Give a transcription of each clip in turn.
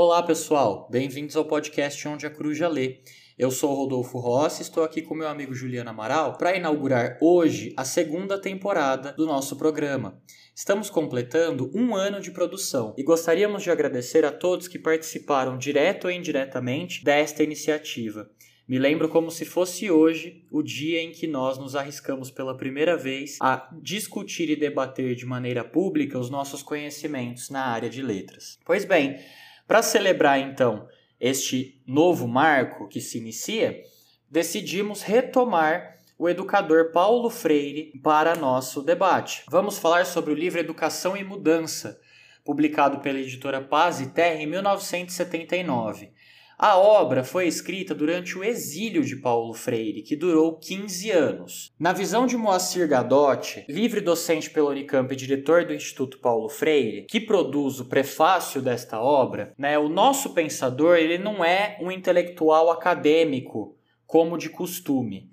Olá, pessoal. Bem-vindos ao podcast Onde a Coruja Lê. Eu sou o Rodolfo Rossi, estou aqui com meu amigo Juliano Amaral para inaugurar hoje a segunda temporada do nosso programa. Estamos completando um ano de produção e gostaríamos de agradecer a todos que participaram direto ou indiretamente desta iniciativa. Me lembro como se fosse hoje o dia em que nós nos arriscamos pela primeira vez a discutir e debater de maneira pública os nossos conhecimentos na área de letras. Pois bem, para celebrar então este novo marco que se inicia, decidimos retomar o educador Paulo Freire para nosso debate. Vamos falar sobre o livro Educação e Mudança, publicado pela editora Paz e Terra em 1979. A obra foi escrita durante o exílio de Paulo Freire, que durou 15 anos. Na visão de Moacir Gadotti, livre docente pela Unicamp e diretor do Instituto Paulo Freire, que produz o prefácio desta obra, né, o nosso pensador ele não é um intelectual acadêmico, como de costume.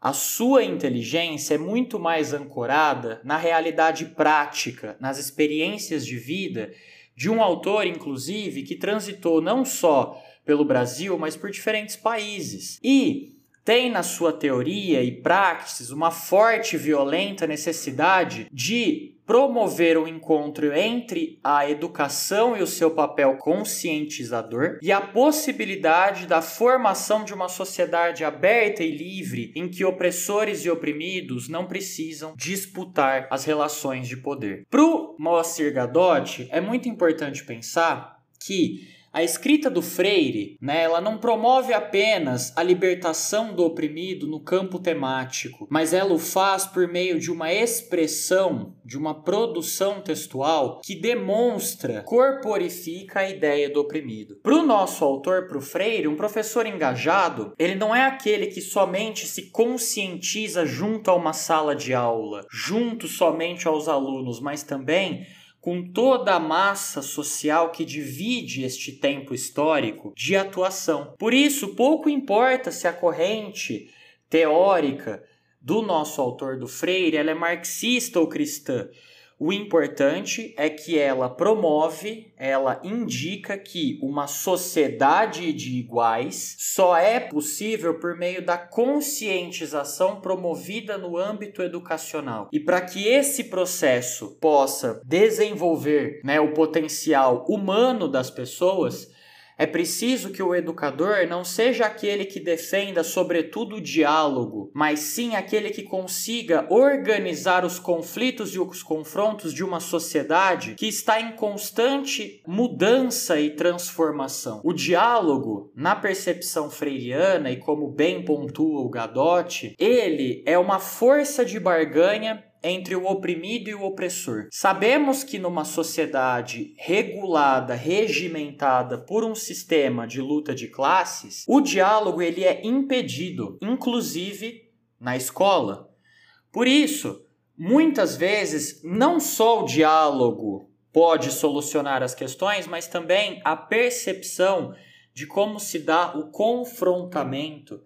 A sua inteligência é muito mais ancorada na realidade prática, nas experiências de vida de um autor, inclusive, que transitou não só pelo Brasil, mas por diferentes países. E tem na sua teoria e praxis uma forte e violenta necessidade de promover o um encontro entre a educação e o seu papel conscientizador e a possibilidade da formação de uma sociedade aberta e livre em que opressores e oprimidos não precisam disputar as relações de poder. Para o Moacir Gadotti, é muito importante pensar que a escrita do Freire, né, ela não promove apenas a libertação do oprimido no campo temático, mas ela o faz por meio de uma expressão, de uma produção textual que demonstra, corporifica a ideia do oprimido. Para o nosso autor, para o Freire, um professor engajado, ele não é aquele que somente se conscientiza junto a uma sala de aula, junto somente aos alunos, mas também com toda a massa social que divide este tempo histórico de atuação. Por isso, pouco importa se a corrente teórica do nosso autor do Freire ela é marxista ou cristã. O importante é que ela promove, ela indica que uma sociedade de iguais só é possível por meio da conscientização promovida no âmbito educacional. E para que esse processo possa desenvolver né, o potencial humano das pessoas, é preciso que o educador não seja aquele que defenda, sobretudo, o diálogo, mas sim aquele que consiga organizar os conflitos e os confrontos de uma sociedade que está em constante mudança e transformação. O diálogo, na percepção freiriana, e como bem pontua o Gadotti, ele é uma força de barganha entre o oprimido e o opressor. Sabemos que numa sociedade regulada, regimentada por um sistema de luta de classes, o diálogo ele é impedido, inclusive na escola. Por isso, muitas vezes não só o diálogo pode solucionar as questões, mas também a percepção de como se dá o confrontamento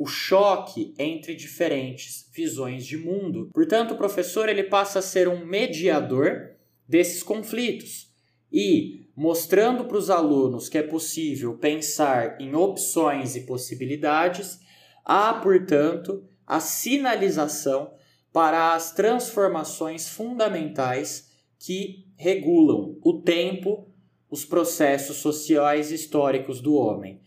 o choque entre diferentes visões de mundo. Portanto, o professor ele passa a ser um mediador desses conflitos e mostrando para os alunos que é possível pensar em opções e possibilidades, há, portanto, a sinalização para as transformações fundamentais que regulam o tempo, os processos sociais e históricos do homem.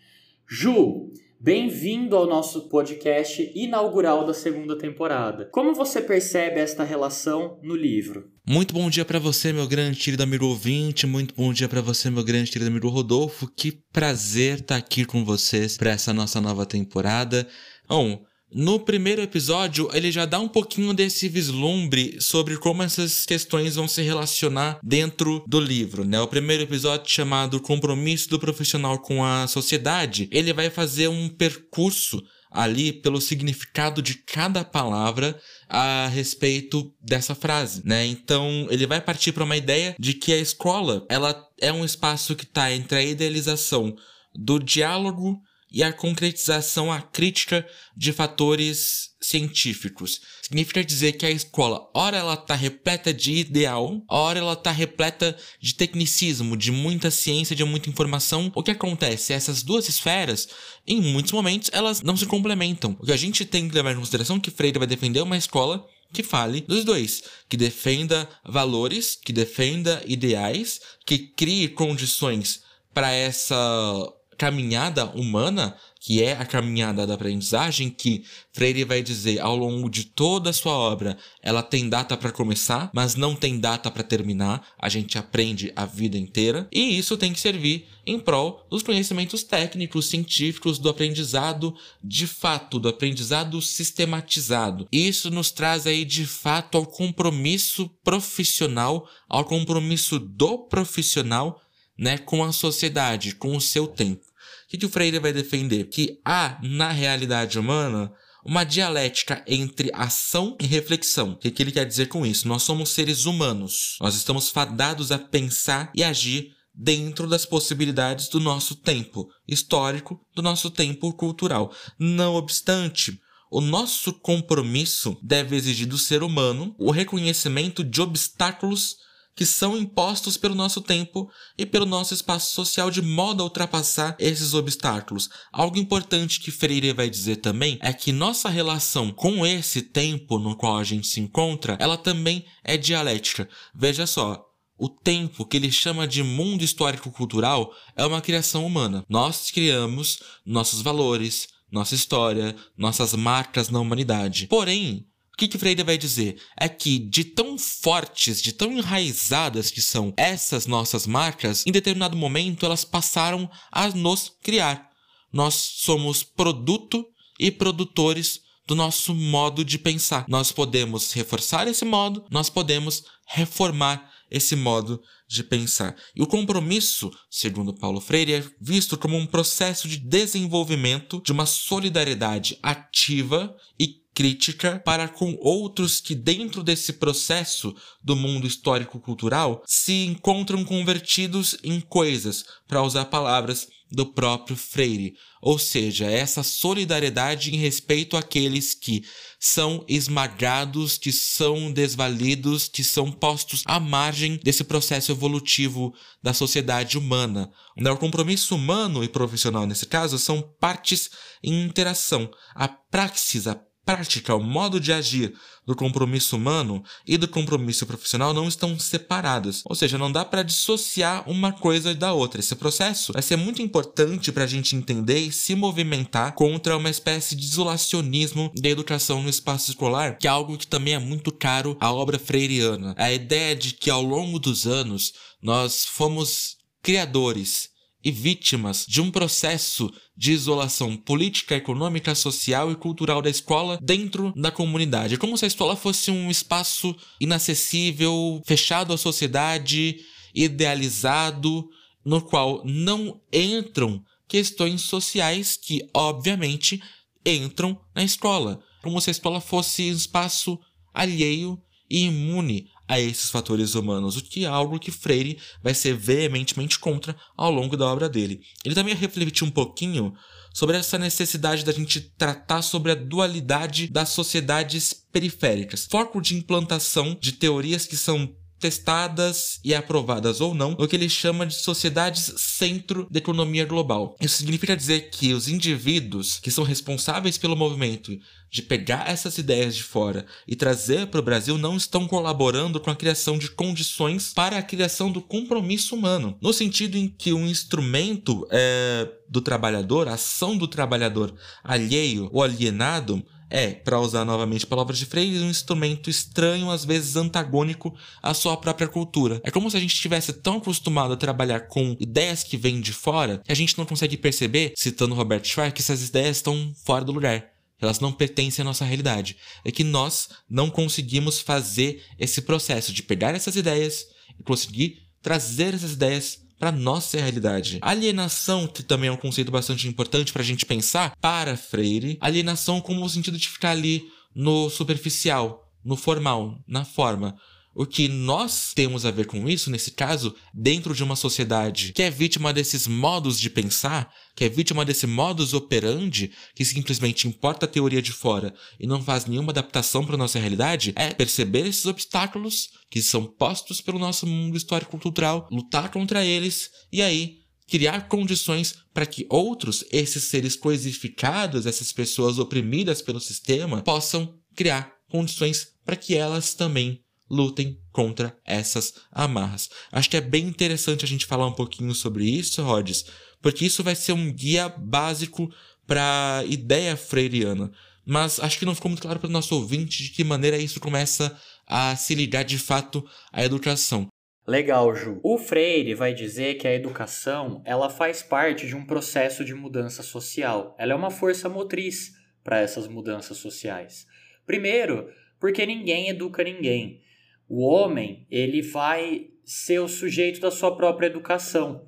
Ju, Bem-vindo ao nosso podcast inaugural da segunda temporada. Como você percebe esta relação no livro? Muito bom dia para você, meu grande querido amigo ouvinte. Muito bom dia para você, meu grande querido amigo Rodolfo. Que prazer estar tá aqui com vocês para essa nossa nova temporada. Bom, no primeiro episódio, ele já dá um pouquinho desse vislumbre sobre como essas questões vão se relacionar dentro do livro, né? O primeiro episódio chamado Compromisso do Profissional com a Sociedade, ele vai fazer um percurso ali pelo significado de cada palavra a respeito dessa frase, né? Então, ele vai partir para uma ideia de que a escola, ela é um espaço que está entre a idealização do diálogo e a concretização a crítica de fatores científicos. Significa dizer que a escola, ora ela está repleta de ideal, ora ela está repleta de tecnicismo, de muita ciência, de muita informação. O que acontece? Essas duas esferas, em muitos momentos, elas não se complementam. O que a gente tem que levar em consideração é que Freire vai defender uma escola que fale dos dois, que defenda valores, que defenda ideais, que crie condições para essa caminhada humana, que é a caminhada da aprendizagem, que Freire vai dizer ao longo de toda a sua obra, ela tem data para começar, mas não tem data para terminar. A gente aprende a vida inteira e isso tem que servir em prol dos conhecimentos técnicos, científicos, do aprendizado de fato, do aprendizado sistematizado. Isso nos traz aí de fato ao compromisso profissional, ao compromisso do profissional né, com a sociedade, com o seu tempo. O que, que o Freire vai defender? Que há, na realidade humana, uma dialética entre ação e reflexão. O que, que ele quer dizer com isso? Nós somos seres humanos. Nós estamos fadados a pensar e agir dentro das possibilidades do nosso tempo histórico, do nosso tempo cultural. Não obstante, o nosso compromisso deve exigir do ser humano o reconhecimento de obstáculos que são impostos pelo nosso tempo e pelo nosso espaço social de modo a ultrapassar esses obstáculos. Algo importante que Freire vai dizer também é que nossa relação com esse tempo no qual a gente se encontra, ela também é dialética. Veja só, o tempo que ele chama de mundo histórico-cultural é uma criação humana. Nós criamos nossos valores, nossa história, nossas marcas na humanidade. Porém, o que, que Freire vai dizer? É que de tão fortes, de tão enraizadas que são essas nossas marcas, em determinado momento elas passaram a nos criar. Nós somos produto e produtores do nosso modo de pensar. Nós podemos reforçar esse modo, nós podemos reformar esse modo de pensar. E o compromisso, segundo Paulo Freire, é visto como um processo de desenvolvimento de uma solidariedade ativa e crítica para com outros que, dentro desse processo do mundo histórico-cultural, se encontram convertidos em coisas, para usar palavras do próprio Freire, ou seja, essa solidariedade em respeito àqueles que são esmagados, que são desvalidos, que são postos à margem desse processo evolutivo da sociedade humana. O compromisso humano e profissional, nesse caso, são partes em interação. A praxis, a prática, o modo de agir do compromisso humano e do compromisso profissional não estão separadas. Ou seja, não dá para dissociar uma coisa da outra. Esse processo vai ser muito importante para a gente entender e se movimentar contra uma espécie de isolacionismo da educação no espaço escolar, que é algo que também é muito caro à obra freiriana. A ideia de que ao longo dos anos nós fomos criadores e vítimas de um processo de isolação política, econômica, social e cultural da escola dentro da comunidade. É como se a escola fosse um espaço inacessível, fechado à sociedade, idealizado, no qual não entram questões sociais que, obviamente, entram na escola. Como se a escola fosse um espaço alheio e imune a esses fatores humanos, o que é algo que Freire vai ser veementemente contra ao longo da obra dele. Ele também refletiu um pouquinho sobre essa necessidade da gente tratar sobre a dualidade das sociedades periféricas, foco de implantação de teorias que são testadas e aprovadas ou não, o que ele chama de sociedades centro da economia global. Isso significa dizer que os indivíduos que são responsáveis pelo movimento de pegar essas ideias de fora e trazer para o Brasil não estão colaborando com a criação de condições para a criação do compromisso humano, no sentido em que um instrumento é, do trabalhador, a ação do trabalhador alheio ou alienado, é, para usar novamente palavras de Freire, um instrumento estranho, às vezes antagônico à sua própria cultura. É como se a gente estivesse tão acostumado a trabalhar com ideias que vêm de fora que a gente não consegue perceber, citando Robert Schwartz, que essas ideias estão fora do lugar. Elas não pertencem à nossa realidade. É que nós não conseguimos fazer esse processo de pegar essas ideias e conseguir trazer essas ideias para nossa realidade. Alienação, que também é um conceito bastante importante para a gente pensar, para Freire, alienação como o sentido de ficar ali no superficial, no formal, na forma. o que nós temos a ver com isso, nesse caso, dentro de uma sociedade que é vítima desses modos de pensar, que é vítima desse modus operandi, que simplesmente importa a teoria de fora e não faz nenhuma adaptação para nossa realidade, é perceber esses obstáculos que são postos pelo nosso mundo histórico-cultural, lutar contra eles e aí criar condições para que outros, esses seres coisificados, essas pessoas oprimidas pelo sistema, possam criar condições para que elas também lutem contra essas amarras. Acho que é bem interessante a gente falar um pouquinho sobre isso, Rhodes, porque isso vai ser um guia básico para a ideia freiriana. Mas acho que não ficou muito claro para o nosso ouvinte de que maneira isso começa a se ligar de fato à educação. Legal, Ju. O Freire vai dizer que a educação ela faz parte de um processo de mudança social. Ela é uma força motriz para essas mudanças sociais. Primeiro, porque ninguém educa ninguém. O homem, ele vai ser o sujeito da sua própria educação.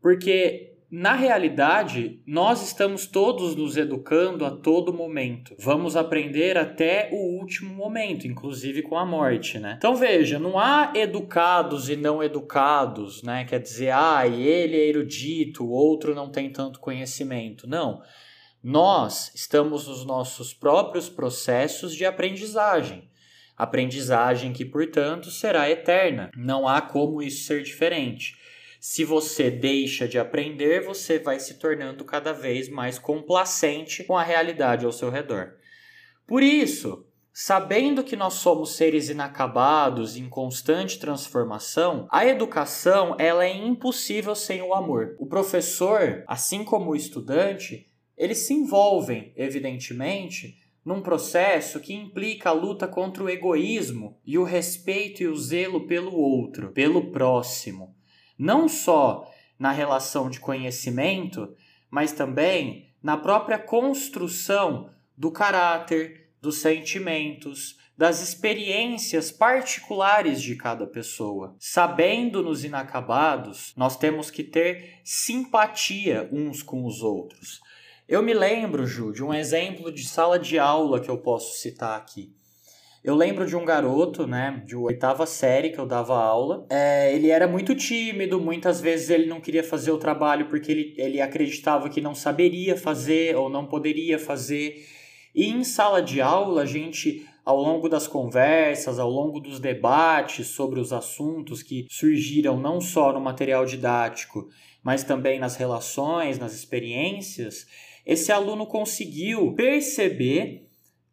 Porque na realidade, nós estamos todos nos educando a todo momento. Vamos aprender até o último momento, inclusive com a morte, né? Então veja, não há educados e não educados, né? Quer dizer, ah, ele é erudito, o outro não tem tanto conhecimento. Não. Nós estamos nos nossos próprios processos de aprendizagem. Aprendizagem que, portanto, será eterna. Não há como isso ser diferente. Se você deixa de aprender, você vai se tornando cada vez mais complacente com a realidade ao seu redor. Por isso, sabendo que nós somos seres inacabados em constante transformação, a educação ela é impossível sem o amor. O professor, assim como o estudante, eles se envolvem, evidentemente, num processo que implica a luta contra o egoísmo e o respeito e o zelo pelo outro, pelo próximo. Não só na relação de conhecimento, mas também na própria construção do caráter, dos sentimentos, das experiências particulares de cada pessoa. Sabendo nos inacabados, nós temos que ter simpatia uns com os outros. Eu me lembro, Ju, de um exemplo de sala de aula que eu posso citar aqui. Eu lembro de um garoto, né, de oitava série que eu dava aula. É, ele era muito tímido, muitas vezes ele não queria fazer o trabalho porque ele, ele acreditava que não saberia fazer ou não poderia fazer. E em sala de aula, a gente, ao longo das conversas, ao longo dos debates sobre os assuntos que surgiram não só no material didático, mas também nas relações, nas experiências, esse aluno conseguiu perceber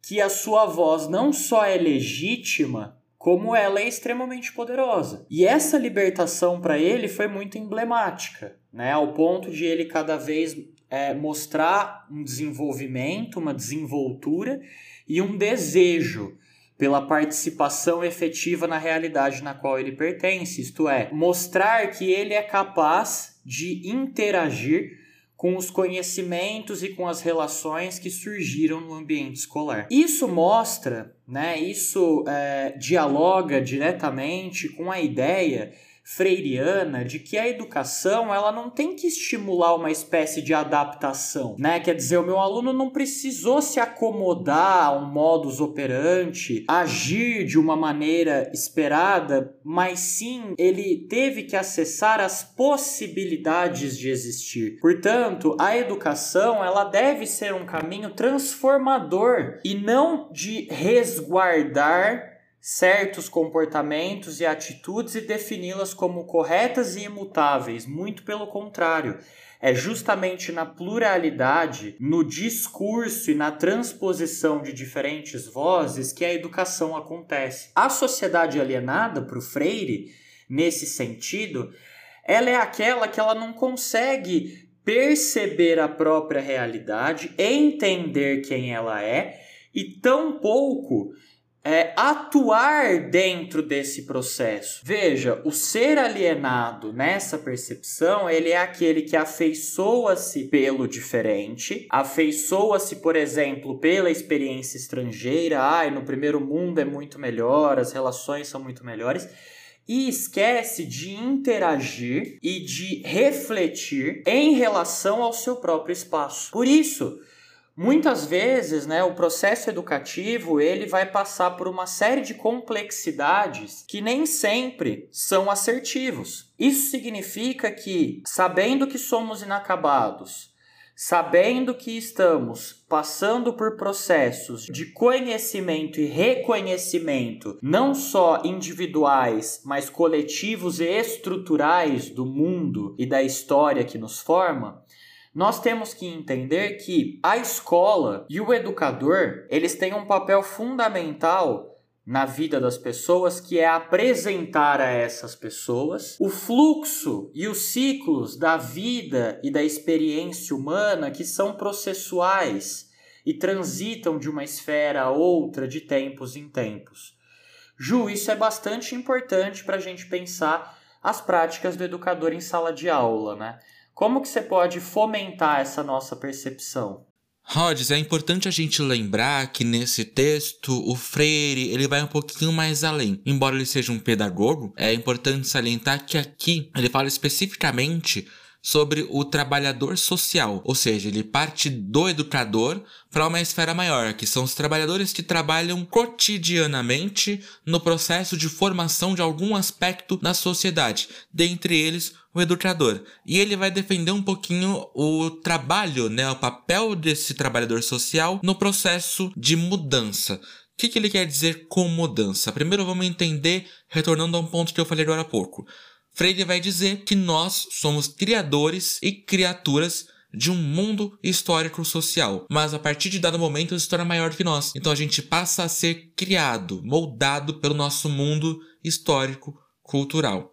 que a sua voz não só é legítima, como ela é extremamente poderosa. E essa libertação para ele foi muito emblemática, né? ao ponto de ele cada vez é, mostrar um desenvolvimento, uma desenvoltura e um desejo pela participação efetiva na realidade na qual ele pertence, isto é, mostrar que ele é capaz de interagir com os conhecimentos e com as relações que surgiram no ambiente escolar. Isso mostra, né, isso é, dialoga diretamente com a ideia freiriana de que a educação ela não tem que estimular uma espécie de adaptação, né? Quer dizer, o meu aluno não precisou se acomodar a um modus operandi, agir de uma maneira esperada, mas sim ele teve que acessar as possibilidades de existir. Portanto, a educação ela deve ser um caminho transformador e não de resguardar certos comportamentos e atitudes e defini-las como corretas e imutáveis. Muito pelo contrário. É justamente na pluralidade, no discurso e na transposição de diferentes vozes que a educação acontece. A sociedade alienada, para o Freire, nesse sentido, ela é aquela que ela não consegue perceber a própria realidade, entender quem ela é e tampouco é, atuar dentro desse processo. Veja, o ser alienado nessa percepção, ele é aquele que afeiçoa-se pelo diferente, afeiçoa-se, por exemplo, pela experiência estrangeira, ai, no primeiro mundo é muito melhor, as relações são muito melhores, e esquece de interagir e de refletir em relação ao seu próprio espaço. Por isso, Muitas vezes, né, o processo educativo ele vai passar por uma série de complexidades que nem sempre são assertivos. Isso significa que, sabendo que somos inacabados, sabendo que estamos passando por processos de conhecimento e reconhecimento, não só individuais, mas coletivos e estruturais do mundo e da história que nos forma, nós temos que entender que a escola e o educador, eles têm um papel fundamental na vida das pessoas, que é apresentar a essas pessoas o fluxo e os ciclos da vida e da experiência humana que são processuais e transitam de uma esfera a outra de tempos em tempos. Ju, isso é bastante importante para a gente pensar as práticas do educador em sala de aula, né? Como que você pode fomentar essa nossa percepção? Rhodes, é importante a gente lembrar que nesse texto o Freire ele vai um pouquinho mais além. Embora ele seja um pedagogo, é importante salientar que aqui ele fala especificamente sobre o trabalhador social, ou seja, ele parte do educador para uma esfera maior, que são os trabalhadores que trabalham cotidianamente no processo de formação de algum aspecto da sociedade, dentre eles o educador. E ele vai defender um pouquinho o trabalho, né, o papel desse trabalhador social no processo de mudança. O que, que ele quer dizer com mudança? Primeiro vamos entender, retornando a um ponto que eu falei agora há pouco. Freire vai dizer que nós somos criadores e criaturas de um mundo histórico social, mas a partir de dado momento se torna maior que nós. Então a gente passa a ser criado, moldado pelo nosso mundo histórico cultural.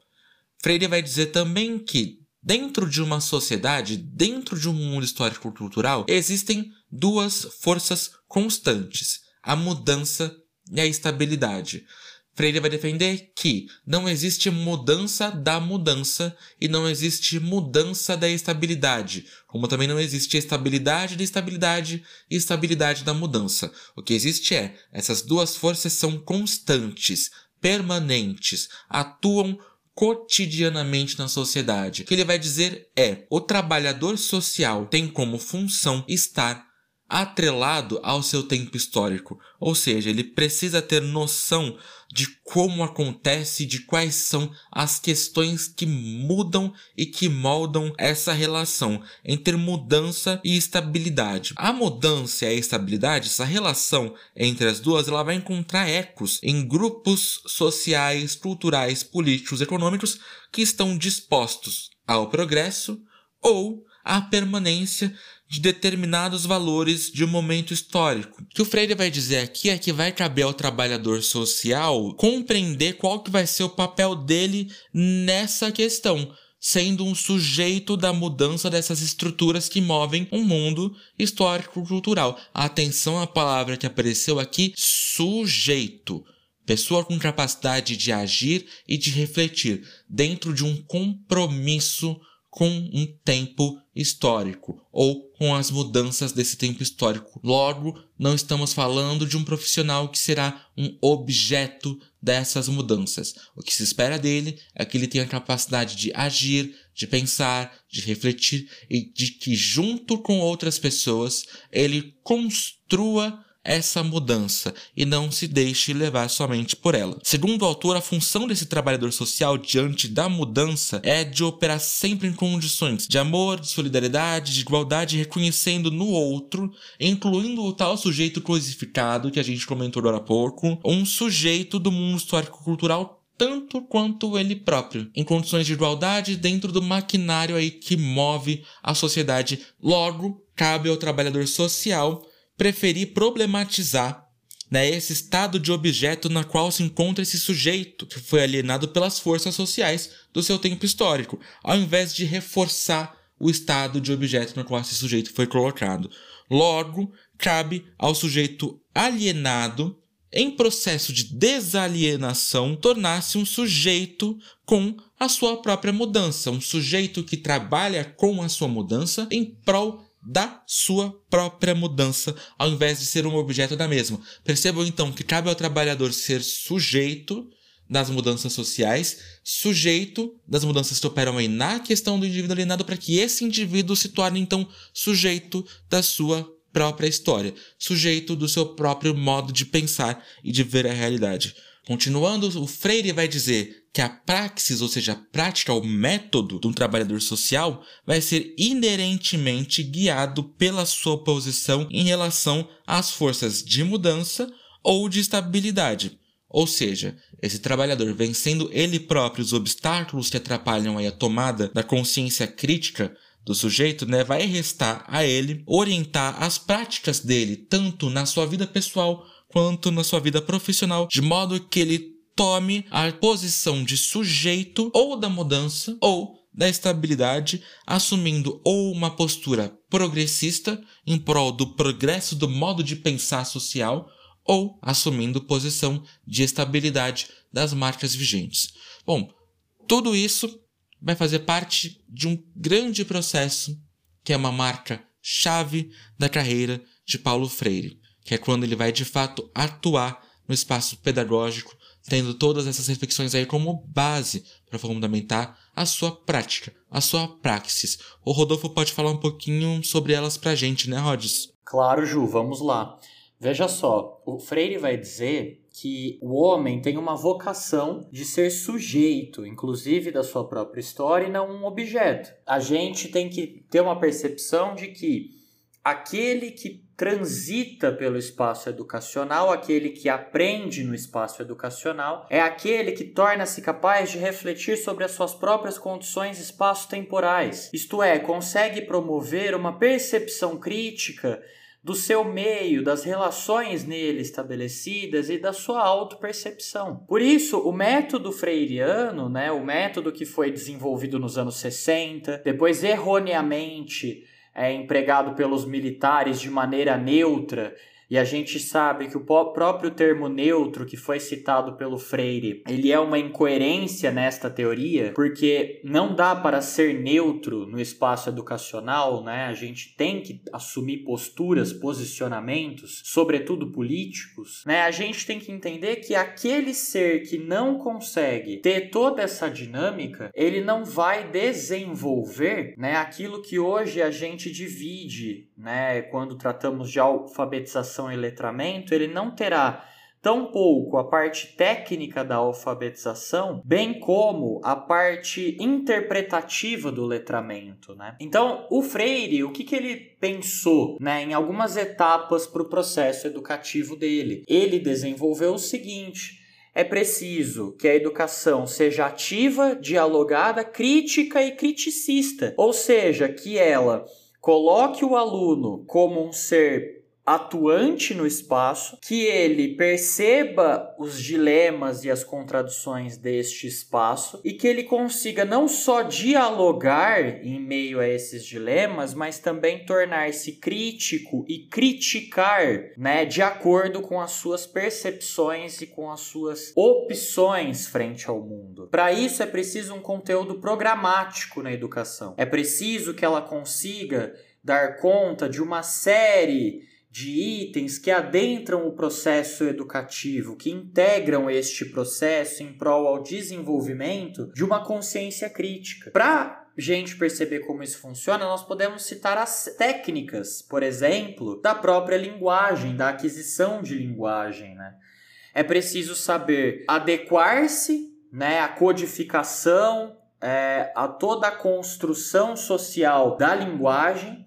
Freire vai dizer também que dentro de uma sociedade, dentro de um mundo histórico cultural, existem duas forças constantes: a mudança e a estabilidade. Freire vai defender que não existe mudança da mudança e não existe mudança da estabilidade, como também não existe estabilidade da estabilidade e estabilidade da mudança. O que existe é, essas duas forças são constantes, permanentes, atuam cotidianamente na sociedade. O que ele vai dizer é: o trabalhador social tem como função estar atrelado ao seu tempo histórico, ou seja, ele precisa ter noção de como acontece, de quais são as questões que mudam e que moldam essa relação entre mudança e estabilidade. A mudança e a estabilidade, essa relação entre as duas, ela vai encontrar ecos em grupos sociais, culturais, políticos, econômicos que estão dispostos ao progresso ou à permanência de determinados valores de um momento histórico. O que o Freire vai dizer aqui é que vai caber ao trabalhador social compreender qual que vai ser o papel dele nessa questão, sendo um sujeito da mudança dessas estruturas que movem um mundo histórico-cultural. Atenção à palavra que apareceu aqui, sujeito pessoa com capacidade de agir e de refletir dentro de um compromisso com um tempo histórico ou com as mudanças desse tempo histórico. Logo, não estamos falando de um profissional que será um objeto dessas mudanças. O que se espera dele é que ele tenha a capacidade de agir, de pensar, de refletir e de que, junto com outras pessoas, ele construa essa mudança e não se deixe levar somente por ela. Segundo o autor, a função desse trabalhador social diante da mudança é de operar sempre em condições de amor, de solidariedade, de igualdade, reconhecendo no outro, incluindo o tal sujeito crucificado que a gente comentou agora há pouco, um sujeito do mundo histórico-cultural tanto quanto ele próprio, em condições de igualdade dentro do maquinário aí que move a sociedade. Logo, cabe ao trabalhador social preferi problematizar né, esse estado de objeto na qual se encontra esse sujeito que foi alienado pelas forças sociais do seu tempo histórico, ao invés de reforçar o estado de objeto no qual esse sujeito foi colocado. Logo, cabe ao sujeito alienado, em processo de desalienação, tornar-se um sujeito com a sua própria mudança, um sujeito que trabalha com a sua mudança em prol da sua própria mudança, ao invés de ser um objeto da mesma. Percebam então que cabe ao trabalhador ser sujeito das mudanças sociais, sujeito das mudanças que operam aí na questão do indivíduo alienado, para que esse indivíduo se torne então sujeito da sua própria história, sujeito do seu próprio modo de pensar e de ver a realidade. Continuando, o Freire vai dizer que a praxis, ou seja, a prática, o método de um trabalhador social, vai ser inerentemente guiado pela sua posição em relação às forças de mudança ou de estabilidade. Ou seja, esse trabalhador vencendo ele próprio os obstáculos que atrapalham a tomada da consciência crítica do sujeito, né, vai restar a ele orientar as práticas dele, tanto na sua vida pessoal quanto na sua vida profissional, de modo que ele tome a posição de sujeito ou da mudança ou da estabilidade, assumindo ou uma postura progressista em prol do progresso do modo de pensar social, ou assumindo posição de estabilidade das marcas vigentes. Bom, tudo isso vai fazer parte de um grande processo que é uma marca chave da carreira de Paulo Freire, que é quando ele vai de fato atuar no espaço pedagógico, tendo todas essas reflexões aí como base para fundamentar a sua prática, a sua praxis. O Rodolfo pode falar um pouquinho sobre elas pra gente, né, Rods? Claro, Ju, vamos lá. Veja só, o Freire vai dizer que o homem tem uma vocação de ser sujeito, inclusive da sua própria história, e não um objeto. A gente tem que ter uma percepção de que aquele que transita pelo espaço educacional, aquele que aprende no espaço educacional, é aquele que torna-se capaz de refletir sobre as suas próprias condições espaço-temporais. Isto é, consegue promover uma percepção crítica do seu meio, das relações nele estabelecidas e da sua autopercepção. Por isso, o método freiriano, né, o método que foi desenvolvido nos anos 60, depois erroneamente é empregado pelos militares de maneira neutra e a gente sabe que o próprio termo neutro que foi citado pelo Freire, ele é uma incoerência nesta teoria, porque não dá para ser neutro no espaço educacional, né? A gente tem que assumir posturas, posicionamentos, sobretudo políticos, né? A gente tem que entender que aquele ser que não consegue ter toda essa dinâmica, ele não vai desenvolver, né, aquilo que hoje a gente divide, né, quando tratamos de alfabetização e letramento, ele não terá tampouco a parte técnica da alfabetização, bem como a parte interpretativa do letramento. Né? Então, o Freire, o que, que ele pensou né, em algumas etapas para o processo educativo dele? Ele desenvolveu o seguinte. É preciso que a educação seja ativa, dialogada, crítica e criticista, ou seja, que ela coloque o aluno como um ser atuante no espaço, que ele perceba os dilemas e as contradições deste espaço e que ele consiga não só dialogar em meio a esses dilemas, mas também tornar-se crítico e criticar, né, de acordo com as suas percepções e com as suas opções frente ao mundo. Para isso é preciso um conteúdo programático na educação. É preciso que ela consiga dar conta de uma série de itens que adentram o processo educativo, que integram este processo em prol ao desenvolvimento de uma consciência crítica. Para gente perceber como isso funciona, nós podemos citar as técnicas, por exemplo, da própria linguagem, da aquisição de linguagem. Né? É preciso saber adequar-se né, à codificação, é, a toda a construção social da linguagem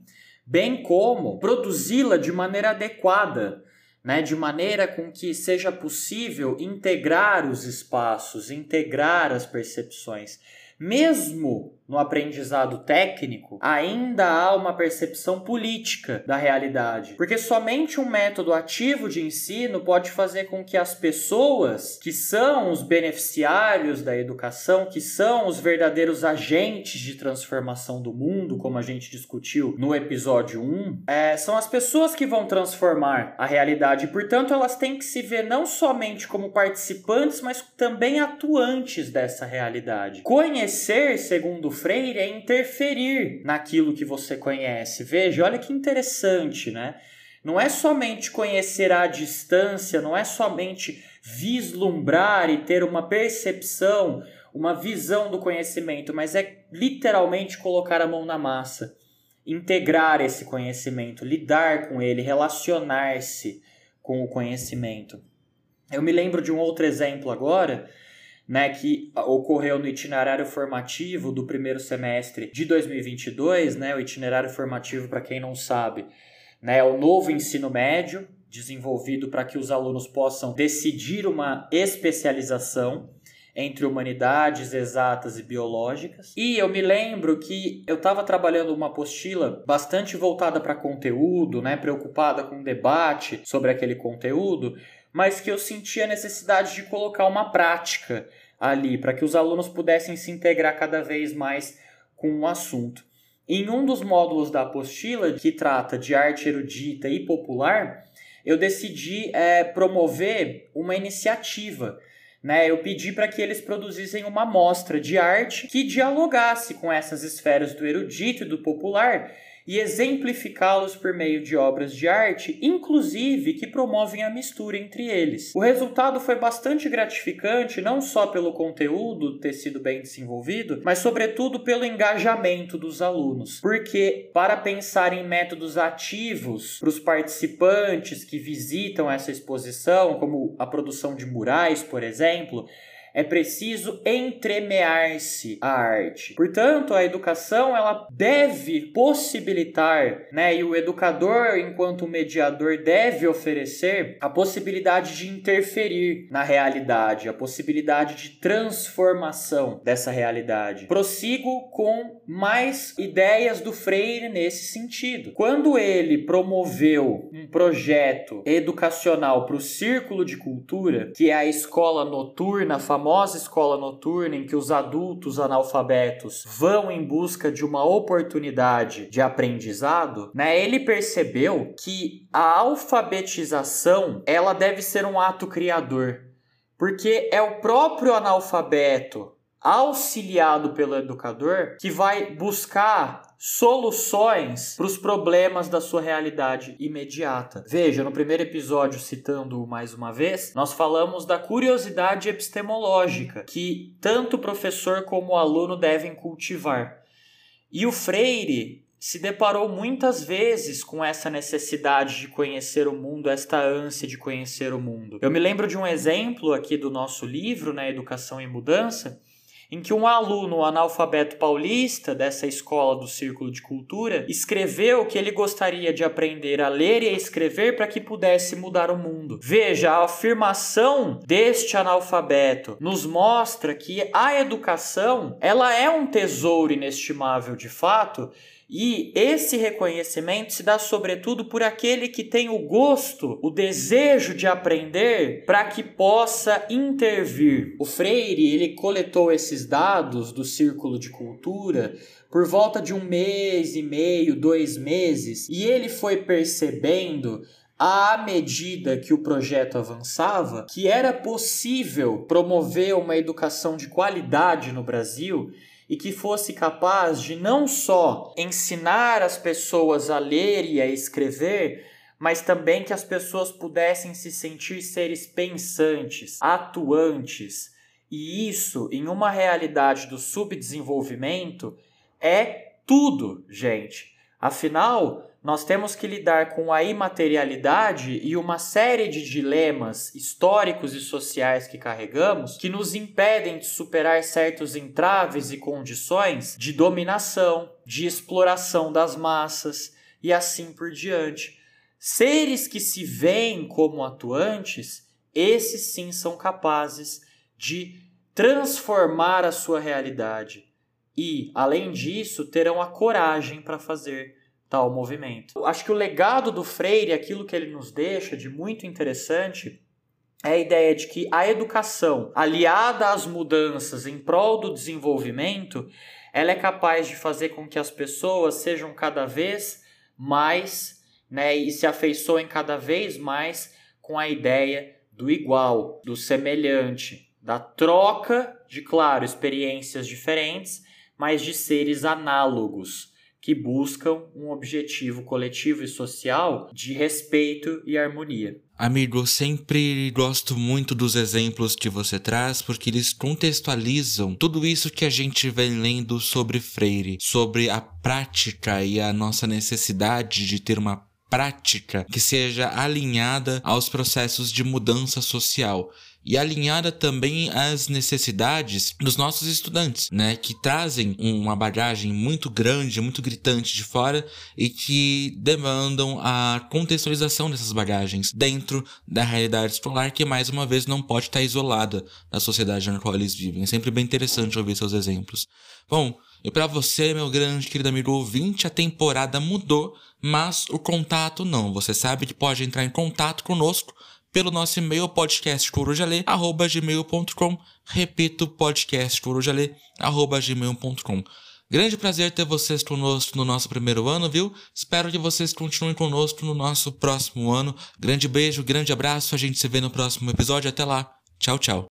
bem como produzi-la de maneira adequada, né, de maneira com que seja possível integrar os espaços, integrar as percepções. Mesmo no aprendizado técnico, ainda há uma percepção política da realidade, porque somente um método ativo de ensino pode fazer com que as pessoas que são os beneficiários da educação, que são os verdadeiros agentes de transformação do mundo, como a gente discutiu no episódio 1, é, são as pessoas que vão transformar a realidade, e, portanto, elas têm que se ver não somente como participantes, mas também atuantes dessa realidade. Conhecer, segundo Freire é interferir naquilo que você conhece. Veja, olha que interessante, né? Não é somente conhecer à distância, não é somente vislumbrar e ter uma percepção, uma visão do conhecimento, mas é literalmente colocar a mão na massa. integrar esse conhecimento, lidar com ele, relacionar-se com o conhecimento. Eu me lembro de um outro exemplo agora, né, que ocorreu no itinerário formativo do primeiro semestre de 2022, né, o itinerário formativo, para quem não sabe, né, é o novo ensino médio, desenvolvido para que os alunos possam decidir uma especialização entre humanidades exatas e biológicas. E eu me lembro que eu estava trabalhando uma apostila bastante voltada para conteúdo, né, preocupada com o debate sobre aquele conteúdo, mas que eu sentia a necessidade de colocar uma prática ali para que os alunos pudessem se integrar cada vez mais com o assunto. Em um dos módulos da apostila, que trata de arte erudita e popular, eu decidi é, promover uma iniciativa né, eu pedi para que eles produzissem uma mostra de arte que dialogasse com essas esferas do erudito e do popular e exemplificá-los por meio de obras de arte, inclusive que promovem a mistura entre eles. O resultado foi bastante gratificante, não só pelo conteúdo ter sido bem desenvolvido, mas sobretudo pelo engajamento dos alunos. Porque para pensar em métodos ativos para os participantes que visitam essa exposição, como a produção de murais, por exemplo, é preciso entremear-se a arte. Portanto, a educação ela deve possibilitar, né, e o educador, enquanto mediador, deve oferecer a possibilidade de interferir na realidade, a possibilidade de transformação dessa realidade. Prossigo com mais ideias do Freire nesse sentido. Quando ele promoveu um projeto educacional para o Círculo de Cultura, que é a escola noturna famosa famosa escola noturna em que os adultos analfabetos vão em busca de uma oportunidade de aprendizado, né, ele percebeu que a alfabetização ela deve ser um ato criador, porque é o próprio analfabeto auxiliado pelo educador que vai buscar soluções para os problemas da sua realidade imediata. Veja, no primeiro episódio, citando mais uma vez, nós falamos da curiosidade epistemológica que tanto o professor como o aluno devem cultivar. E o Freire se deparou muitas vezes com essa necessidade de conhecer o mundo, esta ânsia de conhecer o mundo. Eu me lembro de um exemplo aqui do nosso livro, né, Educação e Mudança, em que um aluno analfabeto paulista dessa escola do Círculo de Cultura escreveu que ele gostaria de aprender a ler e a escrever para que pudesse mudar o mundo. Veja, a afirmação deste analfabeto nos mostra que a educação, ela é um tesouro inestimável de fato e esse reconhecimento se dá sobretudo por aquele que tem o gosto, o desejo de aprender para que possa intervir. O Freire, ele coletou esses dados do círculo de cultura por volta de um mês e meio, dois meses, e ele foi percebendo à medida que o projeto avançava, que era possível promover uma educação de qualidade no Brasil e que fosse capaz de não só ensinar as pessoas a ler e a escrever, mas também que as pessoas pudessem se sentir seres pensantes, atuantes. E isso, em uma realidade do subdesenvolvimento, é tudo, gente. Afinal, nós temos que lidar com a imaterialidade e uma série de dilemas históricos e sociais que carregamos que nos impedem de superar certos entraves e condições de dominação, de exploração das massas e assim por diante. Seres que se veem como atuantes, esses sim são capazes de transformar a sua realidade e, além disso, terão a coragem para fazer tal movimento. Acho que o legado do Freire, aquilo que ele nos deixa de muito interessante, é a ideia de que a educação, aliada às mudanças em prol do desenvolvimento, ela é capaz de fazer com que as pessoas sejam cada vez mais, né, e se afeiçoem cada vez mais com a ideia do igual, do semelhante, da troca de, claro, experiências diferentes, mas de seres análogos que buscam um objetivo coletivo e social de respeito e harmonia. Amigo, eu sempre gosto muito dos exemplos que você traz porque eles contextualizam tudo isso que a gente vem lendo sobre Freire, sobre a prática e a nossa necessidade de ter uma prática que seja alinhada aos processos de mudança social e alinhada também às necessidades dos nossos estudantes, né, que trazem uma bagagem muito grande, muito gritante de fora e que demandam a contextualização dessas bagagens dentro da realidade escolar que mais uma vez não pode estar isolada da sociedade na qual eles vivem. É sempre bem interessante ouvir seus exemplos. Bom, e para você, meu grande querido amigo ouvinte, a temporada mudou, mas o contato não. Você sabe que pode entrar em contato conosco pelo nosso e-mail podcastcorujale@gmail.com. Repito, podcastcorujale@gmail.com. Grande prazer ter vocês conosco no nosso primeiro ano, viu? Espero que vocês continuem conosco no nosso próximo ano. Grande beijo, grande abraço. A gente se vê no próximo episódio. Até lá. Tchau, tchau.